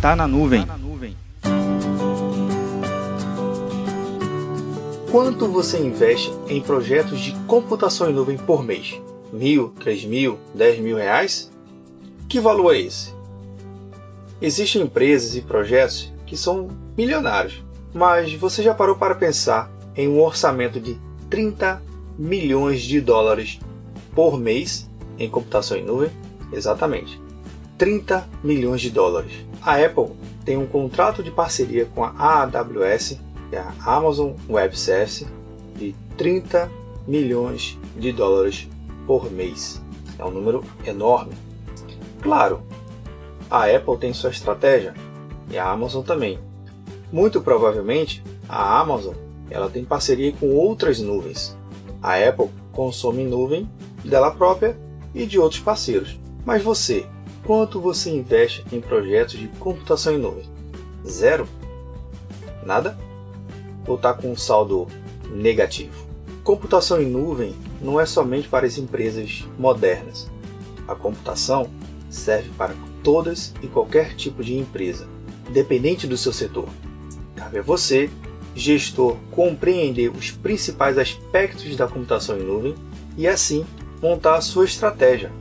Tá na nuvem. Quanto você investe em projetos de computação em nuvem por mês? Mil, três mil, dez mil reais? Que valor é esse? Existem empresas e projetos que são milionários, mas você já parou para pensar em um orçamento de 30 milhões de dólares por mês em computação em nuvem? Exatamente. 30 milhões de dólares. A Apple tem um contrato de parceria com a AWS, que é a Amazon Web Service, de 30 milhões de dólares por mês. É um número enorme. Claro, a Apple tem sua estratégia e a Amazon também. Muito provavelmente, a Amazon ela tem parceria com outras nuvens. A Apple consome nuvem dela própria e de outros parceiros. Mas você, quanto você investe em projetos de computação em nuvem? Zero? Nada? Ou está com um saldo negativo? Computação em nuvem não é somente para as empresas modernas. A computação serve para todas e qualquer tipo de empresa, independente do seu setor. Cabe a você, gestor, compreender os principais aspectos da computação em nuvem e assim montar a sua estratégia.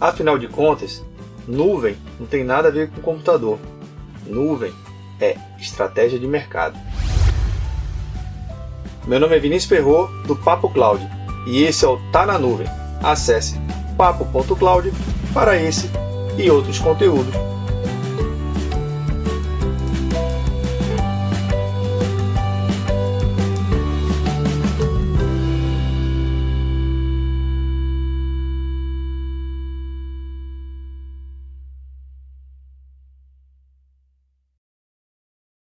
Afinal de contas, nuvem não tem nada a ver com computador. Nuvem é estratégia de mercado. Meu nome é Vinícius Perro do Papo Cloud e esse é o Tá na Nuvem. Acesse papo.cloud para esse e outros conteúdos